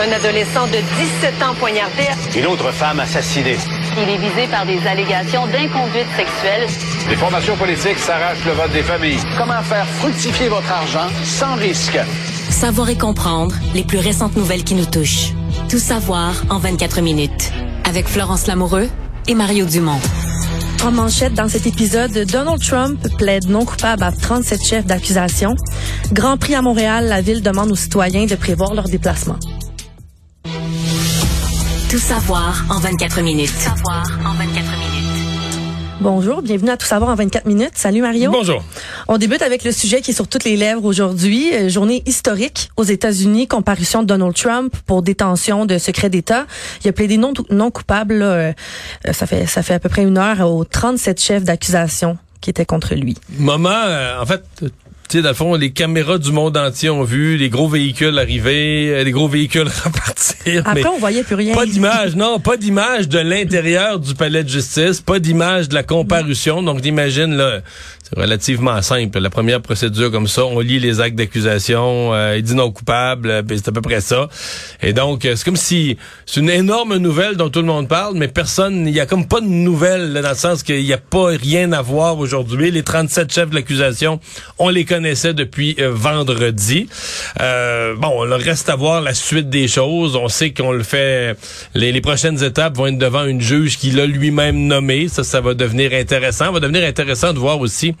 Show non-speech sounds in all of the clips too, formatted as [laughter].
Un adolescent de 17 ans poignardé. Une autre femme assassinée. Il est visé par des allégations d'inconduite sexuelle. Les formations politiques s'arrachent le vote des familles. Comment faire fructifier votre argent sans risque? Savoir et comprendre les plus récentes nouvelles qui nous touchent. Tout savoir en 24 minutes. Avec Florence Lamoureux et Mario Dumont. En manchette dans cet épisode, Donald Trump plaide non coupable à 37 chefs d'accusation. Grand Prix à Montréal, la ville demande aux citoyens de prévoir leur déplacement. Tout savoir en 24 minutes. Tout savoir en 24 minutes. Bonjour, bienvenue à Tout savoir en 24 minutes. Salut Mario. Bonjour. On débute avec le sujet qui est sur toutes les lèvres aujourd'hui. Euh, journée historique aux États-Unis, comparution de Donald Trump pour détention de secret d'État. Il a plaidé non, non coupable. Là, euh, ça fait ça fait à peu près une heure aux 37 chefs d'accusation qui étaient contre lui. Maman, euh, en fait, tu sais, dans le fond, les caméras du monde entier ont vu les gros véhicules arriver, euh, les gros véhicules [laughs] repartir. Après, on voyait plus rien. Pas d'image, non, pas d'image de l'intérieur du palais de justice, pas d'image de la comparution. Donc, imagine, là, c'est relativement simple. La première procédure comme ça, on lit les actes d'accusation, euh, il dit non coupable, euh, c'est à peu près ça. Et donc, euh, c'est comme si c'est une énorme nouvelle dont tout le monde parle, mais personne, il y a comme pas de nouvelle dans le sens qu'il n'y a pas rien à voir aujourd'hui. Les 37 chefs de l'accusation, on les connaissait depuis vendredi. bon, il reste à voir la suite des choses. On sait qu'on le fait. Les, les prochaines étapes vont être devant une juge qui l'a lui-même nommé. Ça, ça va devenir intéressant. Ça va devenir intéressant de voir aussi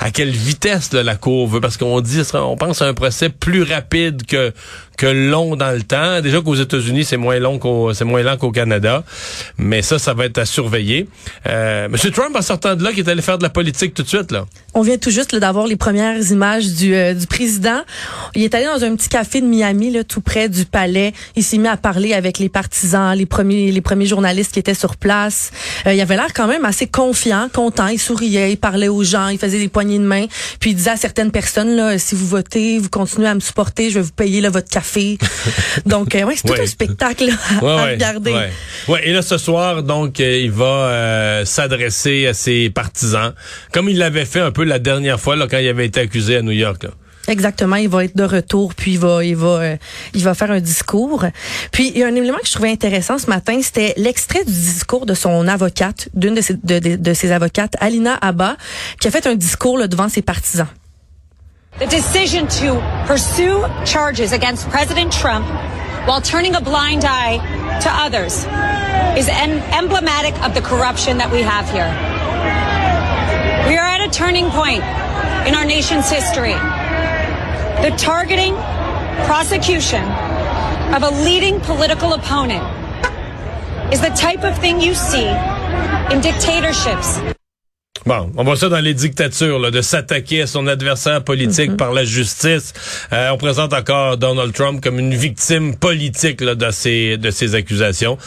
à quelle vitesse la Cour veut, parce qu'on dit, on pense à un procès plus rapide que que long dans le temps. Déjà qu'aux États-Unis, c'est moins long qu'au c'est moins lent qu'au Canada, mais ça, ça va être à surveiller. Euh, Monsieur Trump, en sortant de là, qui est allé faire de la politique tout de suite là. On vient tout juste d'avoir les premières images du, euh, du président. Il est allé dans un petit café de Miami, là, tout près du palais. Il s'est mis à parler avec les partisans, les premiers les premiers journalistes qui étaient sur place. Euh, il avait l'air quand même assez confiant, content. Il souriait, il parlait aux gens, il faisait des poignées de main. Puis il disait à certaines personnes là, si vous votez, vous continuez à me supporter, je vais vous payer là, votre café. [laughs] donc euh, ouais, c'est tout un spectacle à, regarder. Ouais. et là ce soir donc euh, il va euh, s'adresser à ses partisans comme il l'avait fait un peu la dernière fois là quand il avait été accusé à New York. Là. Exactement, il va être de retour, puis il va, il va, euh, il va faire un discours. Puis il y a un élément que je trouvais intéressant ce matin, c'était l'extrait du discours de son avocate, d'une de ses, de, de, de ses avocates, Alina Abba, qui a fait un discours là, devant ses partisans. The decision to pursue charges against President Trump while turning a blind eye to others is emblematic of the corruption that we have here. We are at a turning point in our nation's history. The targeting, prosecution of a leading political opponent is the type of thing you see in dictatorships. Bon, on voit ça dans les dictatures, là, de s'attaquer à son adversaire politique Mm-hmm. par la justice. Euh, on présente encore Donald Trump comme une victime politique là, de ces de ces accusations.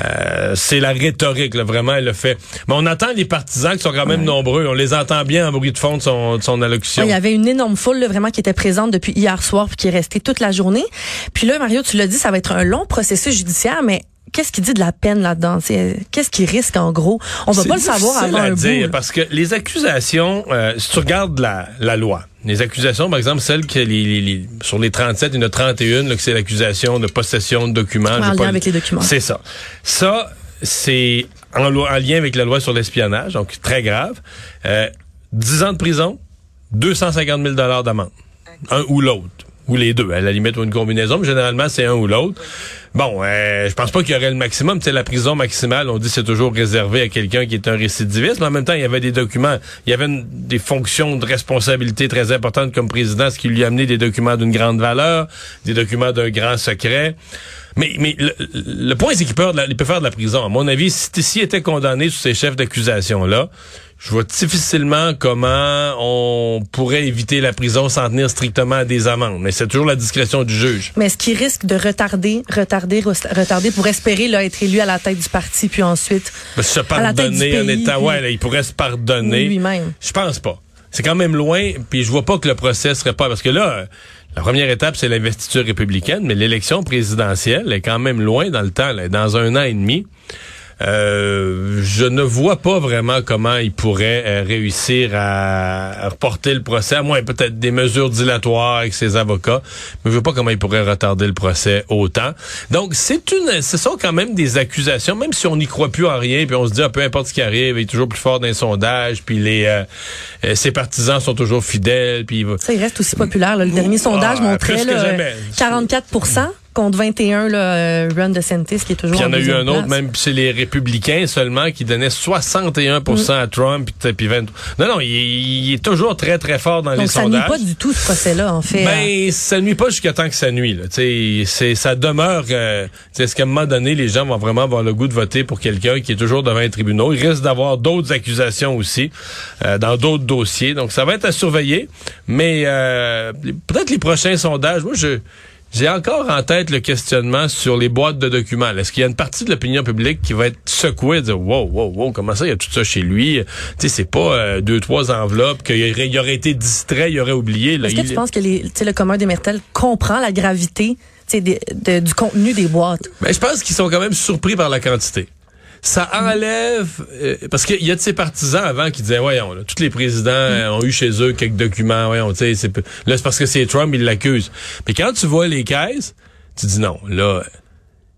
Euh, c'est la rhétorique, là, vraiment, elle le fait. Mais on entend les partisans qui sont quand même nombreux. On les entend bien en bruit de fond de son, de son allocution. Ouais, il y avait une énorme foule là, vraiment qui était présente depuis hier soir puis qui est restée toute la journée. Puis là, Mario, tu l'as dit, ça va être un long processus judiciaire, mais qu'est-ce qu'il dit de la peine là-dedans? C'est- Qu'est-ce qu'il risque en gros? On va pas le savoir avant à un dire, bout. Parce que les accusations, euh, si tu regardes la, la loi, les accusations, par exemple, celles que les, les- les- sur les 37, il y en a 31, là, que c'est l'accusation de possession de documents. En lien avec les documents. C'est ça. Ça, c'est en lien avec la loi sur l'espionnage, donc très grave. Euh, 10 ans de prison, 250 000 d'amende. Un ou l'autre. Ou les deux, à la limite, une combinaison, généralement, c'est un ou l'autre. Bon, euh, je pense pas qu'il y aurait le maximum. Sais, la prison maximale, on dit c'est toujours réservé à quelqu'un qui est un récidiviste, mais en même temps, il y avait des documents, il y avait des fonctions de responsabilité très importantes comme président, ce qui lui a amené des documents d'une grande valeur, des documents d'un grand secret. Mais, mais le, le point, c'est qu'il peut faire de la prison. À mon avis, si- s'il était condamné sous ces chefs d'accusation-là, je vois difficilement comment on pourrait éviter la prison sans tenir strictement à des amendes. Mais c'est toujours la discrétion du juge. Mais est-ce qu'il risque de retarder, retarder, retarder pour espérer là, être élu à la tête du parti, puis ensuite Ben, se à la tête du pardonner en puis- ouais, là, il pourrait se pardonner. lui-même? Je pense pas. C'est quand même loin, puis je vois pas que le procès serait pas, parce que là, la première étape, c'est l'investiture républicaine, mais l'élection présidentielle est quand même loin dans le temps, là, dans un an et demi. Euh, je ne vois pas vraiment comment il pourrait euh, réussir à, à, reporter le procès, à moins peut-être des mesures dilatoires avec ses avocats, mais je vois pas comment il pourrait retarder le procès autant. Donc, c'est une, ce sont quand même des accusations, même si on n'y croit plus en rien, puis on se dit, ah, peu importe ce qui arrive, il est toujours plus fort dans les sondages, puis les, euh, ses partisans sont toujours fidèles, puis il Ça, il reste aussi populaire. Là. Le dernier sondage ah, montrait là, 44 contre 21, là, euh, Ron DeSantis, qui est toujours il y en a eu un place. autre, même chez les républicains seulement, qui donnait 61 Mm. à Trump, puis, puis 20... Non, non, il, il est toujours très, très fort dans Donc, les ça sondages. nuit pas du tout, ce procès-là, en fait. Ben, ça nuit pas jusqu'à temps que ça nuit. Là. C'est, ça demeure... Euh, est-ce qu'à un moment donné, les gens vont vraiment avoir le goût de voter pour quelqu'un qui est toujours devant les tribunaux? Il risque d'avoir d'autres accusations aussi euh, dans d'autres dossiers. Donc, ça va être à surveiller. Mais euh, peut-être les prochains sondages, moi, je... J'ai encore en tête le questionnement sur les boîtes de documents. Est-ce qu'il y a une partie de l'opinion publique qui va être secouée et dire wow, wow, wow, comment ça, il y a tout ça chez lui? Tu sais, c'est pas euh, deux, trois enveloppes, qu'il aurait, il aurait été distrait, il aurait oublié. Est-ce que tu penses que les, le commun des mortels comprend la gravité des- de- du contenu des boîtes? Ben, je pense qu'ils sont quand même surpris par la quantité. Ça enlève euh, parce qu'il y a de ces partisans avant qui disaient voyons là, tous les présidents euh, ont eu chez eux quelques documents voyons tu sais là c'est parce que c'est Trump ils l'accusent mais quand tu vois les caisses tu dis non là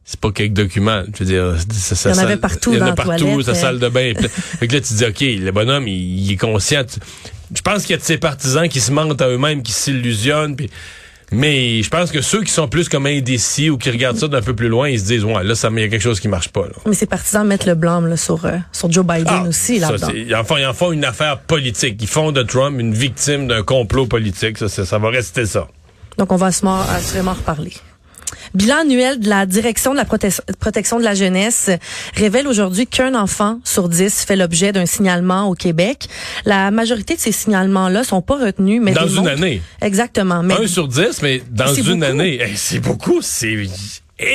c'est pas quelques documents je veux dire ça, ça, Il y en ça- avait partout il y en a partout sa euh. salle de bain est [laughs] pleine. fait que là tu dis ok le bonhomme il, il est conscient Tu- je pense qu'il y a de ces partisans qui se mentent à eux-mêmes qui s'illusionnent puis mais je pense que ceux qui sont plus comme indécis ou qui regardent ça d'un peu plus loin, ils se disent, ouais, là, ça, il y a quelque chose qui marche pas, là. Mais ces partisans mettent le blâme là, sur, euh, sur Joe Biden Ah, aussi, ça, là-dedans. c'est- ils, en font, ils en font une affaire politique. Ils font de Trump une victime d'un complot politique. Ça, ça, ça va rester ça. Donc, on va assurément, assurément reparler. Bilan annuel de la direction de la prote- protection de la jeunesse révèle aujourd'hui qu'un enfant sur dix fait l'objet d'un signalement au Québec. La majorité de ces signalements-là sont pas retenus, mais Dans une année. Exactement. Mais Un sur dix, mais dans une beaucoup. année. Hey, c'est beaucoup. C'est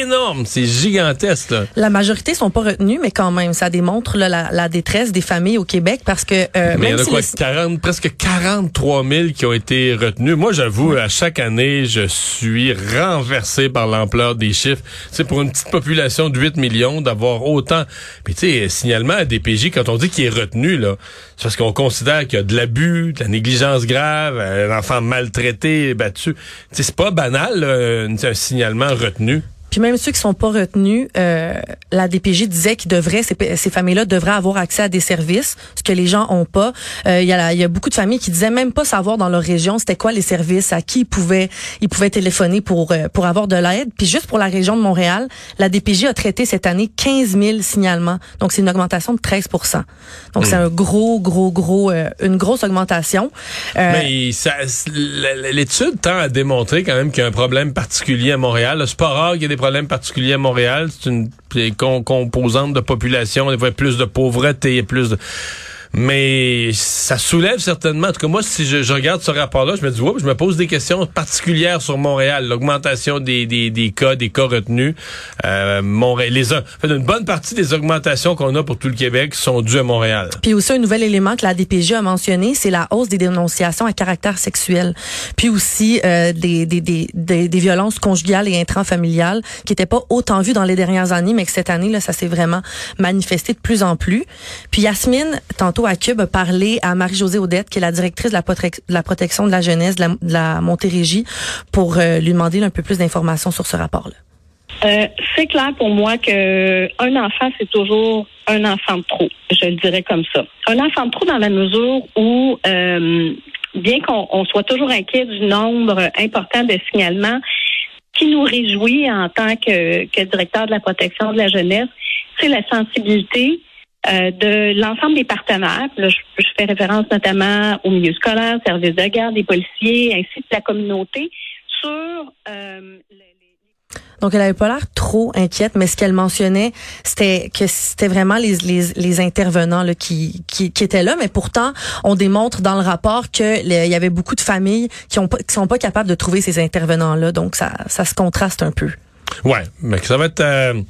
énorme. C'est gigantesque. là. la majorité sont pas retenus, mais quand même, ça démontre là, la, la détresse des familles au Québec parce que euh, Mais il y en a si quoi, le- 40, presque 43 000 qui ont été retenus. Moi, j'avoue, à chaque année, je suis renversé par l'ampleur des chiffres. C'est pour une petite population de 8 millions d'avoir autant. Puis tu sais, signalement à DPJ, quand on dit qu'il est retenu, là, c'est parce qu'on considère qu'il y a de l'abus, de la négligence grave, un enfant maltraité, battu. Tu sais, c'est pas banal, là, un, un signalement retenu. Puis même ceux qui sont pas retenus, euh, la DPJ disait qu'ils devraient, ces, ces familles-là devraient avoir accès à des services, ce que les gens ont pas. Euh, Il y, a la- y a beaucoup de familles qui disaient même pas savoir dans leur région c'était quoi les services, à qui ils pouvaient, ils pouvaient téléphoner pour euh, pour avoir de l'aide. Puis juste pour la région de Montréal, la DPJ a traité cette année 15 000 signalements. Donc c'est une augmentation de 13% Donc c'est un gros, gros, gros, euh, une grosse augmentation. Euh, Mais l'étude tend à démontrer quand même qu'il y a un problème particulier à Montréal. C'est pas rare qu'il y ait des problèmes particuliers à Montréal. C'est une composante de population, il y a plus de pauvreté, plus de... Mais ça soulève certainement. En tout cas, moi, si je, je regarde ce rapport-là, je me dis, oups, je me pose des questions particulières sur Montréal. L'augmentation des, des, des cas, des cas retenus. Euh, Montréal, les, en fait, une bonne partie des augmentations qu'on a pour tout le Québec sont dues à Montréal. Puis aussi un nouvel élément que la DPJ a mentionné, c'est la hausse des dénonciations à caractère sexuel. Puis aussi euh, des, des, des, des, des violences conjugales et intrafamiliales qui n'étaient pas autant vues dans les dernières années, mais que cette année, là, ça s'est vraiment manifesté de plus en plus. Puis Yasmine, tantôt à Cube, a à Marie-Josée Audette, qui est la directrice de la, protection de la jeunesse de la, de Montérégie, pour euh, lui demander un peu plus d'informations sur ce rapport-là. Euh, c'est clair pour moi que un enfant, c'est toujours un enfant de trop. Je le dirais comme ça. Un enfant de trop dans la mesure où, euh, bien qu'on on soit toujours inquiet du nombre important de signalements, qui nous réjouit en tant que directeur de la protection de la jeunesse, c'est la sensibilité euh, de l'ensemble des partenaires. Là, je, je fais référence notamment au milieu scolaire, services de garde, des policiers, ainsi que la communauté sur euh, les- Donc, elle avait pas l'air trop inquiète, mais ce qu'elle mentionnait, c'était que c'était vraiment les, les, les intervenants là, qui, qui, qui étaient là. Mais pourtant, on démontre dans le rapport que le- il y avait beaucoup de familles qui ont pas, qui sont pas capables de trouver ces intervenants-là. Donc, ça, ça se contraste un peu. Ouais, mais que ça va être euh,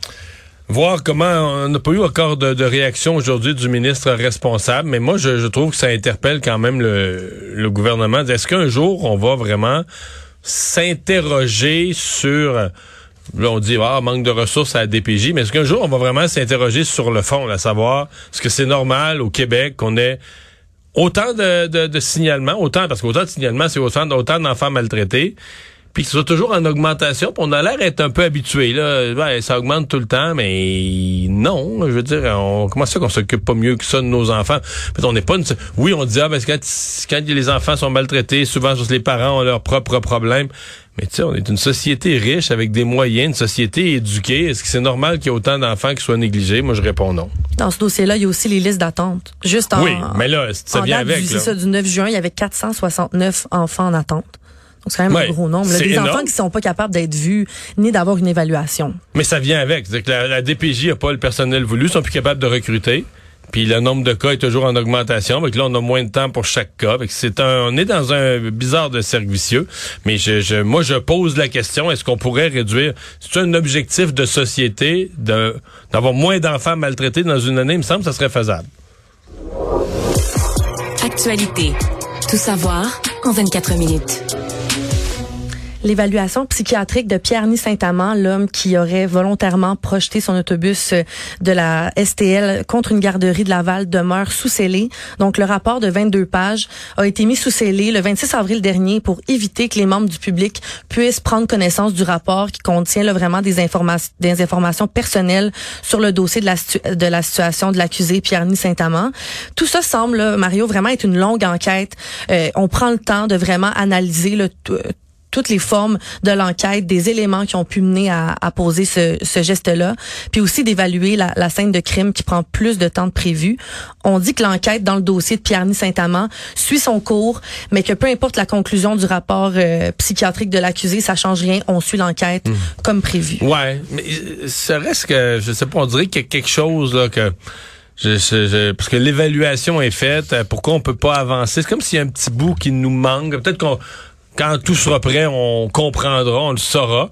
voir comment on n'a pas eu encore de, de réaction aujourd'hui du ministre responsable, mais moi je, je trouve que ça interpelle quand même le, le gouvernement. Est-ce qu'un jour on va vraiment s'interroger sur Là, on dit, ah, manque de ressources à la DPJ, mais est-ce qu'un jour, on va vraiment s'interroger sur le fond, à savoir, est-ce que c'est normal au Québec qu'on ait autant de, de, de signalements, autant, parce qu'autant de signalements, c'est autant, autant d'enfants maltraités, puis que ce soit toujours en augmentation. Puis on a l'air d'être un peu habitué. Là. Ouais, ça augmente tout le temps, mais non. Je veux dire, on, comment ça qu'on s'occupe pas mieux que ça de nos enfants? on n'est pas une... Oui, on dit, ah, parce que quand, quand les enfants sont maltraités, souvent les parents ont leurs propres problèmes. Mais tu sais, on est une société riche avec des moyens, une société éduquée. Est-ce que c'est normal qu'il y ait autant d'enfants qui soient négligés? Moi, je réponds non. Dans ce dossier-là, il y a aussi les listes d'attente. Juste en, oui, mais là, ça vient avec. C'est ça, du 9 juin, il y avait 469 enfants en attente. Donc, c'est quand même un gros nombre. Là, des enfants qui sont pas capables d'être vus ni d'avoir une évaluation. Mais ça vient avec. C'est que la, DPJ n'a pas le personnel voulu, ils sont plus capables de recruter. Puis le nombre de cas est toujours en augmentation. Donc là, on a moins de temps pour chaque cas. C'est un, on est dans un bizarre de cercle vicieux. Mais je, je, moi, je pose la question est-ce qu'on pourrait réduire C'est un objectif de société de d'avoir moins d'enfants maltraités dans une année? Il me semble que ça serait faisable. Actualité. Tout savoir en 24 minutes l'évaluation psychiatrique de Pierre-Ny Saint-Amand, l'homme qui aurait volontairement projeté son autobus euh, de la STL contre une garderie de Laval demeure sous scellé. Donc le rapport de 22 pages a été mis sous scellé le 26 avril dernier pour éviter que les membres du public puissent prendre connaissance du rapport qui contient là, vraiment des informations des informations personnelles sur le dossier de la de la situation de l'accusé Pierre-Ny Saint-Amand. Tout ça semble Mario vraiment être une longue enquête. Euh, on prend le temps de vraiment analyser le toutes les formes de l'enquête, des éléments qui ont pu mener à, à poser ce, ce geste-là, puis aussi d'évaluer la, la, scène de crime qui prend plus de temps de prévu. On dit que l'enquête dans le dossier de Pierre-Ny Saint-Amand suit son cours, mais que peu importe la conclusion du rapport euh, psychiatrique de l'accusé, ça change rien. On suit l'enquête hmm. comme prévu. Ouais, mais euh, reste que, je sais pas, on dirait qu'il y a quelque chose là que... Je, je, parce que l'évaluation est faite, pourquoi on peut pas avancer? C'est comme s'il y a un petit bout qui nous manque. Peut-être qu'on quand tout sera prêt, on comprendra, on le saura.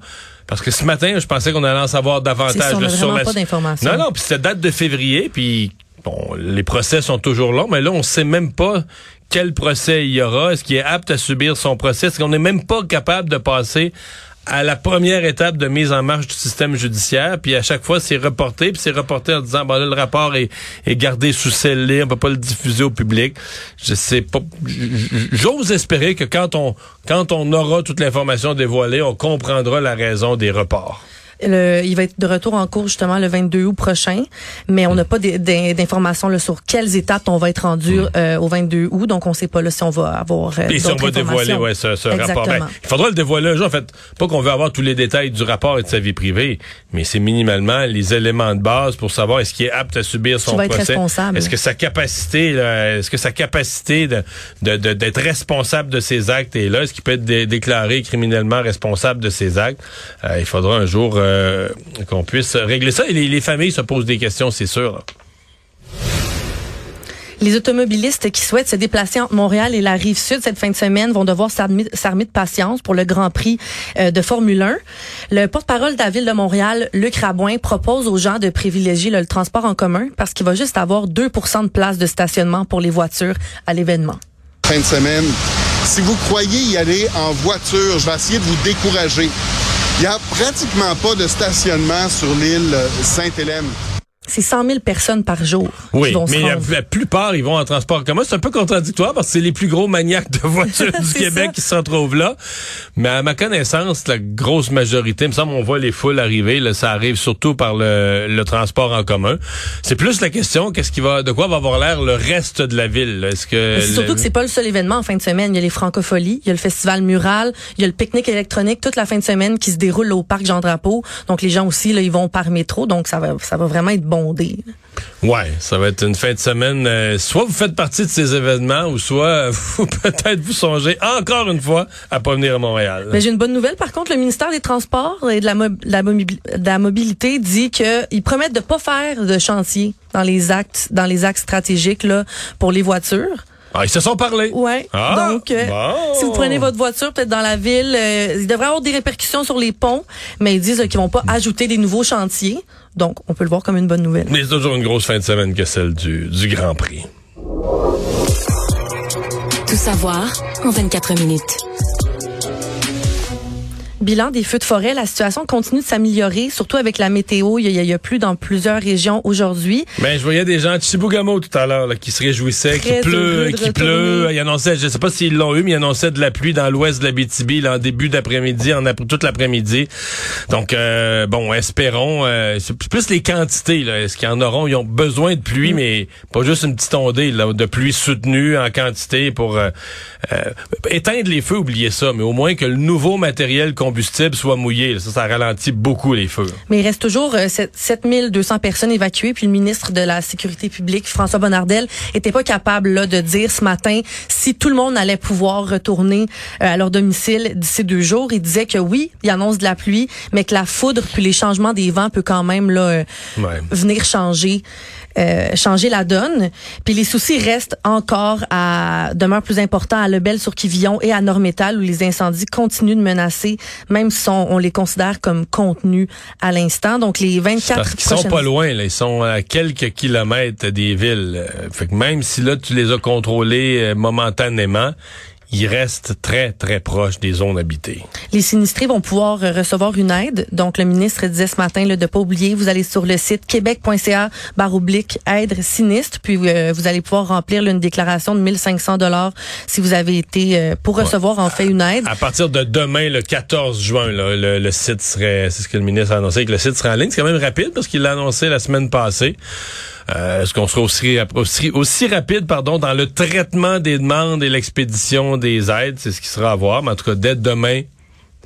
Parce que ce matin, je pensais qu'on allait en savoir davantage on sur la. Pas d'informations. non, non, puis c'était date de février, puis bon, les procès sont toujours longs, mais là, on sait même pas quel procès il y aura. Est-ce qu'il est apte à subir son procès? Est-ce qu'on n'est même pas capable de passer à la première étape de mise en marche du système judiciaire, puis à chaque fois c'est reporté, puis c'est reporté en disant bon là, le rapport est, gardé sous scellé, on peut pas le diffuser au public. Je sais pas j'ose espérer que quand on quand on aura toute l'information dévoilée, on comprendra la raison des reports il va être de retour en cours justement le 22 août prochain, mais on n'a pas d'informations sur quelles étapes on va être rendu hmm. euh, au 22 août, donc on ne sait pas là, si on va avoir. Euh, Et si on va dévoiler ouais, ce, ce rapport. Ben, il faudra le dévoiler un jour. En fait, pas qu'on veut avoir tous les détails du rapport et de sa vie privée, mais c'est minimalement les éléments de base pour savoir est-ce qu'il est apte à subir son procès. Est-ce que sa capacité, est-ce que sa capacité de d'être de, responsable de ses actes est là, est-ce qu'il peut être déclaré criminellement responsable de ses actes? Euh, Il faudra un jour euh, qu'on puisse régler ça. Et les, familles se posent des questions, c'est sûr. Les automobilistes qui souhaitent se déplacer entre Montréal et la rive sud cette fin de semaine vont devoir s'armer de patience pour le Grand Prix euh, de Formule 1. Le porte-parole de la ville de Montréal, Luc Rabouin, propose aux gens de privilégier le transport en commun parce qu'il va juste avoir 2% de place de stationnement pour les voitures à l'événement. Fin de semaine, si vous croyez y aller en voiture, je vais essayer de vous décourager. Il n'y a pratiquement pas de stationnement sur l'île Sainte-Hélène. C'est 100 000 personnes par jour. Oui, mais la, plupart, ils vont en transport commun. C'est un peu contradictoire parce que c'est les plus gros maniaques de voitures [laughs] du Québec qui se retrouvent là. Mais à ma connaissance, la grosse majorité, il me semble, on voit les foules arriver. Là, ça arrive surtout par le, transport en commun. C'est plus la question, qu'est-ce qui va, de quoi va avoir l'air le reste de la ville? Est-ce que c'est surtout que c'est pas le seul événement en fin de semaine. Il y a les francopholies, il y a le festival mural, il y a le pique-nique électronique toute la fin de semaine qui se déroule au parc Jean Drapeau. Donc les gens aussi là, ils vont par métro. Donc ça va, ça va vraiment être bon Ouais, ça va être une fin de semaine. Euh, soit vous faites partie de ces événements, ou soit [laughs] vous peut-être vous songez encore une fois à pas venir à Montréal. Mais j'ai une bonne nouvelle. Par contre, le ministère des Transports et de la, mobilité dit qu'ils promettent de pas faire de chantier dans les actes, dans les actes stratégiques là pour les voitures. Ah, ils se sont parlé. Ouais. Ah, Donc, euh, si vous prenez votre voiture peut-être dans la ville, euh, il devrait avoir des répercussions sur les ponts, mais ils disent qu'ils vont pas ajouter des nouveaux chantiers. Donc, on peut le voir comme une bonne nouvelle. Mais c'est toujours une grosse fin de semaine que celle du, du Grand Prix. Tout savoir en 24 minutes. Bilan des feux de forêt, la situation continue de s'améliorer, surtout avec la météo. Il y, a, il y a plus dans plusieurs régions aujourd'hui. Ben, je voyais des gens de Chibougamau tout à l'heure là, qui se réjouissaient, qui pleut, qui pleut. Ils annonçaient, je sais pas s'ils l'ont eu, mais ils annonçaient de la pluie dans l'ouest de la BTB en début d'après-midi, en toute l'après-midi. Donc, euh, bon, espérons. euh, c'est plus les quantités. là. Est-ce qu'ils en auront? Ils ont besoin de pluie, Mm. mais pas juste une petite ondée là, de pluie soutenue en quantité pour euh, euh, éteindre les feux. Oubliez ça, mais au moins que le nouveau matériel combustible soit mouillé. Ça, ça ralentit beaucoup les feux. Mais il reste toujours euh, sept- 7200 personnes évacuées. Puis le ministre de la Sécurité publique, François Bonnardel, était pas capable là, de dire ce matin si tout le monde allait pouvoir retourner euh, à leur domicile d'ici deux jours. Il disait que oui, il annonce de la pluie, mais que la foudre puis les changements des vents peut quand même là, euh, Ouais. venir changer. Euh, changer la donne. Puis les soucis restent encore à demeurent plus importants à Lebel sur Quivillon et à Normétal où les incendies continuent de menacer même si on, on les considère comme contenus à l'instant. Donc les 24 Parce sont pas loin, là. Ils sont à quelques kilomètres des villes. Euh, Fait que même si là, tu les as contrôlés euh, momentanément, ils restent très, très proches des zones habitées. Les sinistrés vont pouvoir recevoir une aide. Donc, le ministre disait ce matin là, de pas oublier, vous allez sur le site québec.ca barre oblique aide sinistre, puis euh, vous allez pouvoir remplir là, une déclaration de 1500 dollars si vous avez été euh, pour recevoir en fait une aide. À partir de demain, le 14 juin, là, le, le site serait, c'est ce que le ministre a annoncé, que le site serait en ligne. C'est quand même rapide parce qu'il l'a annoncé la semaine passée. Euh, Est-ce qu'on sera aussi, aussi, aussi rapide pardon, dans le traitement des demandes et l'expédition des aides? C'est ce qui sera à voir. Mais en tout cas, dès demain,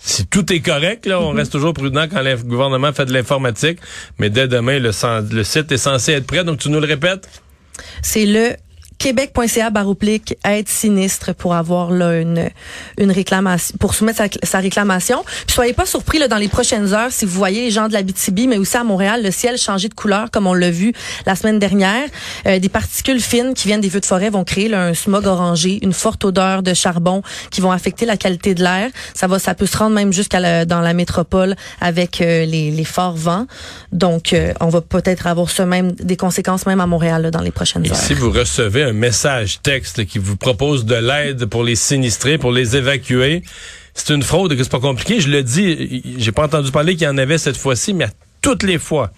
si tout est correct, là, on reste toujours prudent quand le gouvernement fait de l'informatique. Mais dès demain, le site est censé être prêt. Donc, tu nous le répètes? C'est le québec.ca baroblique aide sinistre pour avoir là une une réclamation pour soumettre sa, sa réclamation. Puis soyez pas surpris là dans les prochaines heures si vous voyez les gens de la BTB mais aussi à Montréal le ciel changer de couleur comme on l'a vu la semaine dernière. Euh, des particules fines qui viennent des feux de forêt vont créer là, un smog orangé, une forte odeur de charbon qui vont affecter la qualité de l'air. Ça va ça peut se rendre même jusqu'à la- dans la métropole avec euh, les, les forts vents. Donc euh, on va peut-être avoir ça même des conséquences même à Montréal là, dans les prochaines Et heures. si vous recevez un message texte qui vous propose de l'aide pour les sinistrés, pour les évacuer, c'est une fraude que c'est pas compliqué. Je le dis, j'ai pas entendu parler qu'il y en avait cette fois-ci, mais à toutes les fois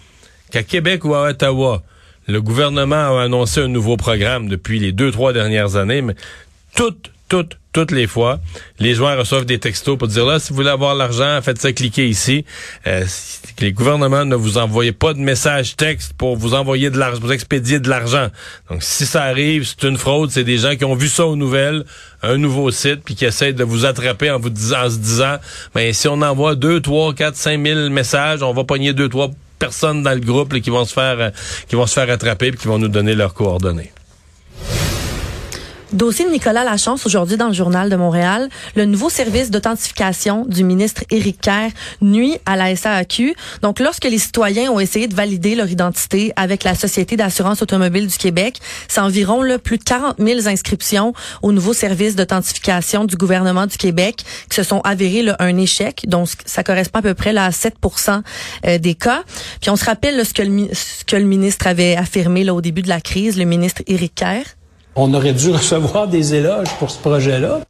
qu'à Québec ou à Ottawa, le gouvernement a annoncé un nouveau programme depuis les deux, trois dernières années, mais toutes, toutes, toutes les fois, les joueurs reçoivent des textos pour dire là, si vous voulez avoir l'argent, faites ça, cliquez ici. Euh, les gouvernements ne vous envoient pas de message texte pour vous envoyer de l'argent, vous expédier de l'argent. Donc, si ça arrive, c'est une fraude. C'est des gens qui ont vu ça aux nouvelles, un nouveau site, puis qui essaient de vous attraper en vous disant, en se disant, ben, si on envoie deux, trois, quatre, cinq mille messages, on va pogner deux, trois personnes dans le groupe là, qui vont se faire, euh, qui vont se faire attraper puis qui vont nous donner leurs coordonnées. Dossier de Nicolas Lachance aujourd'hui dans le journal de Montréal. Le nouveau service d'authentification du ministre Éric Kerr nuit à la SAQ. Donc, lorsque les citoyens ont essayé de valider leur identité avec la Société d'assurance automobile du Québec, c'est environ là, plus de 40 000 inscriptions au nouveau service d'authentification du gouvernement du Québec qui se sont avérées là, un échec. Donc, ça correspond à peu près là, à 7% euh, des cas. Puis, on se rappelle là, ce, que le, mi- ce que le ministre avait affirmé là, au début de la crise, le ministre Éric Kerr. On aurait dû [laughs] recevoir des éloges pour ce projet-là.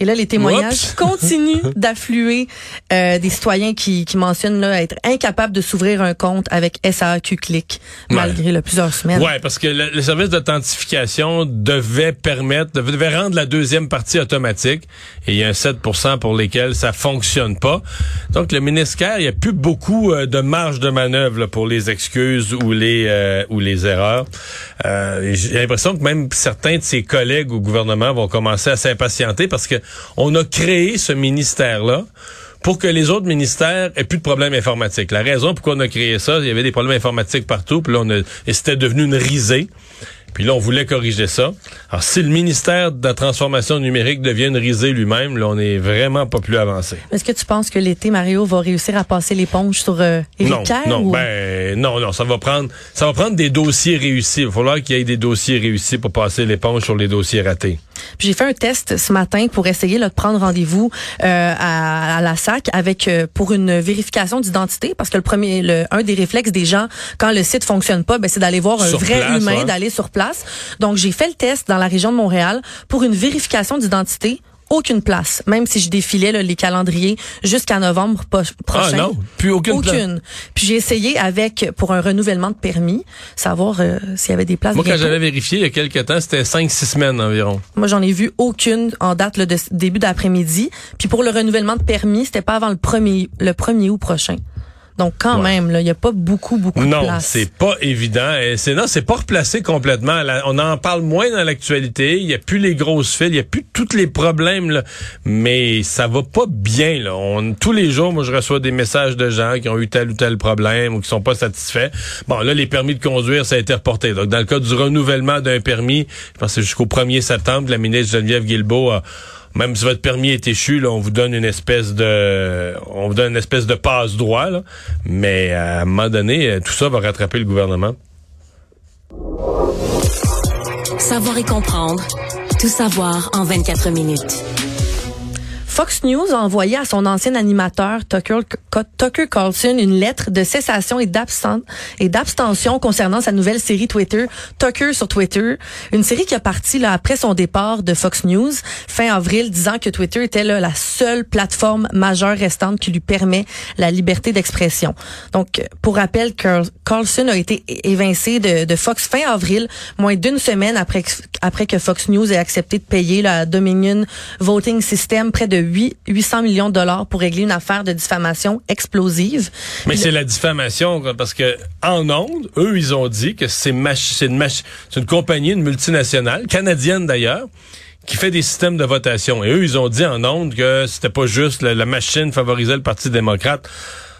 Et là, les témoignages Oups. continuent [laughs] d'affluer euh, des citoyens qui, qui mentionnent là, être incapables de s'ouvrir un compte avec SAQ Click malgré là, plusieurs semaines. Ouais, parce que le, le service d'authentification devait permettre, devait, rendre la deuxième partie automatique. Et il y a un 7% pour lesquels ça fonctionne pas. Donc, le ministère, il n'y a plus beaucoup euh, de marge de manœuvre là, pour les excuses ou les euh, ou les erreurs. Euh, J'ai l'impression que même certains de ses collègues au gouvernement vont commencer à s'impatienter parce que on a créé ce ministère-là pour que les autres ministères aient plus de problèmes informatiques. La raison pourquoi on a créé ça, il y avait des problèmes informatiques partout, puis là, on a, et c'était devenu une risée. Puis là, on voulait corriger ça. Alors, si le ministère de la Transformation numérique devient une risée lui-même, là, on est vraiment pas plus avancé. Est-ce que tu penses que l'été, Mario va réussir à passer l'éponge sur euh, Non, non, ou- ben, non, non, ça va prendre, ça va prendre des dossiers réussis. Il va falloir qu'il y ait des dossiers réussis pour passer l'éponge sur les dossiers ratés. J'ai fait un test ce matin pour essayer là, de prendre rendez-vous euh, à, à la SAC avec euh, pour une vérification d'identité parce que le premier le un des réflexes des gens quand le site fonctionne pas ben c'est d'aller voir un Sur vrai place, humain ouais. d'aller sur place. Donc j'ai fait le test dans la région de Montréal pour une vérification d'identité. Aucune place, même si je défilais là, les calendriers jusqu'à novembre po- prochain. Ah non, plus aucune place. Aucune. Puis j'ai essayé avec pour un renouvellement de permis, savoir euh, s'il y avait des places. Moi, quand j'avais vérifié il y a quelques temps, c'était 5-6 semaines environ. Moi, j'en ai vu aucune en date là, de début d'après-midi. Puis pour le renouvellement de permis, c'était pas avant le premier le 1er août prochain. Donc quand même, là, il y a pas beaucoup beaucoup de Non, place. c'est pas évident. Et c'est non, c'est pas replacé complètement. On en parle moins dans l'actualité. Il y a plus les grosses files, il y a plus tous les problèmes. Là. Mais ça va pas bien. Là. On, tous les jours, moi, je reçois des messages de gens qui ont eu tel ou tel problème ou qui sont pas satisfaits. Bon, là, les permis de conduire, ça a été reporté. Donc, dans le cas du renouvellement d'un permis, je pense que c'est jusqu'au 1er septembre, la ministre Geneviève Guilbeault a même si votre permis est échu, là, on vous donne une espèce de, on vous donne une espèce de passe droit, là. Mais à un moment donné, euh, tout ça va rattraper le gouvernement. Savoir et comprendre. Tout savoir en 24 minutes. Fox News a envoyé à son ancien animateur Tucker, Carlson une lettre de cessation et d'abstention concernant sa nouvelle série Twitter, Tucker sur Twitter, une série qui a parti après son départ de Fox News fin avril, disant que Twitter était la seule plateforme majeure restante qui lui permet la liberté d'expression. Donc, pour rappel, Carl- Carlson a été évincé de, Fox fin avril, moins d'une semaine après après que Fox News ait accepté de payer la Dominion Voting System près de 8, 800 millions de dollars pour régler une affaire de diffamation explosive. Mais c'est la diffamation, parce que en ondes, eux, ils ont dit que c'est une, une compagnie, une multinationale, canadienne d'ailleurs, qui fait des systèmes de votation. Et eux, ils ont dit en ondes que c'était pas juste la, la machine favorisait le Parti démocrate.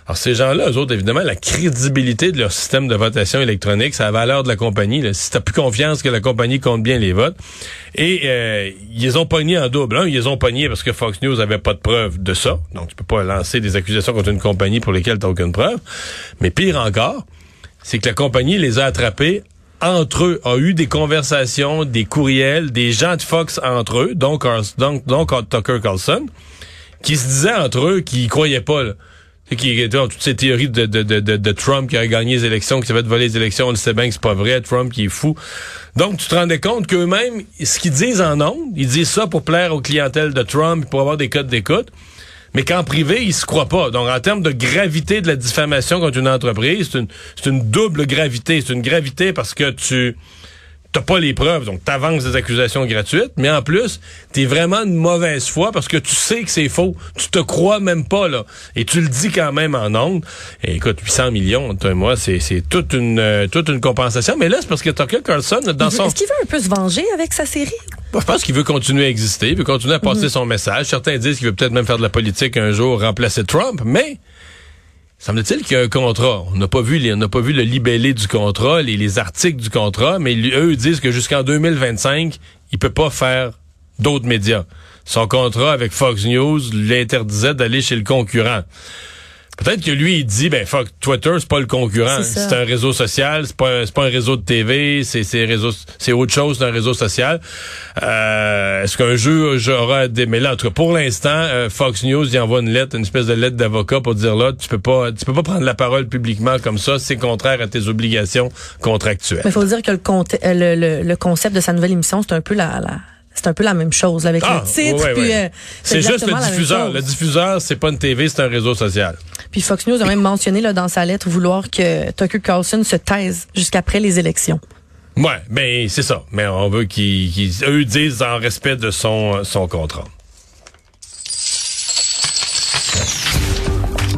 Alors ces gens-là, eux autres, évidemment, la crédibilité de leur système de votation électronique, c'est la valeur de la compagnie. Là. Si t'as plus confiance que la compagnie compte bien les votes. Et euh, ils ont pognés en double. Un, ils ont pognés parce que Fox News avait pas de preuve de ça. Donc tu peux pas lancer des accusations contre une compagnie pour lesquelles t'as aucune preuve. Mais pire encore, c'est que la compagnie les a attrapés entre eux, a eu des conversations, des courriels, des gens de Fox entre eux, donc, donc, donc Tucker Carlson, qui se disaient entre eux qu'ils croyaient pas. Là. Qui, toutes ces théories de, de, de, Trump qui a gagné les élections, qui s'est fait voler les élections, on le sait bien que c'est pas vrai, Trump qui est fou. Donc, tu te rendais compte qu'eux-mêmes, ce qu'ils disent en ondes, ils disent ça pour plaire aux clientèles de Trump, pour avoir des codes d'écoute, mais qu'en privé, ils se croient pas. Donc, en termes de gravité de la diffamation contre une entreprise, c'est une, c'est une double gravité. C'est une gravité parce que tu t'as pas les preuves, donc t'avances des accusations gratuites, mais en plus, t'es vraiment de mauvaise foi parce que tu sais que c'est faux. Tu te crois même pas, là. Et tu le dis quand même en ondes. Et écoute, 800 millions, toi et moi, c'est, c'est toute une, euh, toute une compensation. Mais là, c'est parce que Tucker Carlson, dans son... Est-ce qu'il veut un peu se venger avec sa série? Moi, je pense qu'il veut continuer à exister, il veut continuer à passer son message. Certains disent qu'il veut peut-être même faire de la politique un jour, remplacer Trump, mais semble-t-il qu'il y a un contrat. On n'a pas vu, le libellé du contrat, les, les articles du contrat, mais eux disent que jusqu'en 2025, il peut pas faire d'autres médias. Son contrat avec Fox News l'interdisait d'aller chez le concurrent. Peut-être que lui, il dit, ben, fuck, Twitter, c'est pas le concurrent. C'est un réseau social, c'est pas, pas un réseau de TV, c'est, c'est réseau, c'est autre chose d'un réseau social. Euh, est-ce qu'un jeu aura des, mais là, en tout cas, pour l'instant, euh, Fox News, il envoie une lettre, une espèce de lettre d'avocat pour dire là, tu peux pas, tu peux pas prendre la parole publiquement comme ça, c'est contraire à tes obligations contractuelles. Mais il faut dire que le, conte- euh, le, le, le concept de sa nouvelle émission, c'est un peu la, la c'est un peu la même chose avec Ah, le titre. ouais, puis, ouais. euh, c'est juste le diffuseur. Le diffuseur, c'est pas une TV, c'est un réseau social. Puis Fox News a même mentionné là, dans sa lettre vouloir que Tucker Carlson se taise jusqu'après les élections. Ouais, ben c'est ça. Mais on veut qu'ils, qu'ils- eux disent en respect de son, son contrat.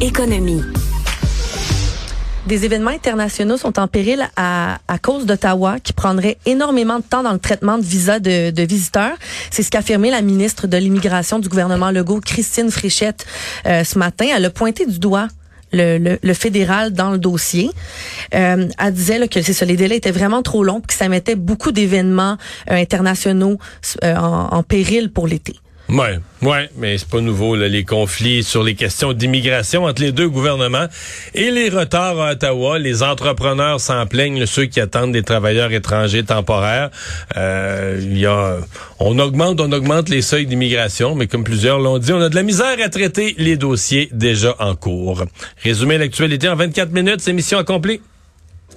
Économie. Des événements internationaux sont en péril à, à cause d'Ottawa, qui prendrait énormément de temps dans le traitement de visas de, de visiteurs. C'est ce qu'a affirmé la ministre de l'Immigration du gouvernement Legault, Christine Fréchette, euh, ce matin. Elle a pointé du doigt le, le, le fédéral dans le dossier. Euh, elle disait là, que c'est ça, les délais étaient vraiment trop longs, que ça mettait beaucoup d'événements euh, internationaux euh, en, en péril pour l'été. Ouais, ouais, mais c'est pas nouveau les conflits sur les questions d'immigration entre les deux gouvernements et les retards à Ottawa. Les entrepreneurs s'en plaignent, ceux qui attendent des travailleurs étrangers temporaires. Euh, y a, on augmente, on augmente les seuils d'immigration, mais comme plusieurs l'ont dit, on a de la misère à traiter les dossiers déjà en cours. Résumer l'actualité en 24 minutes, c'est mission accomplie.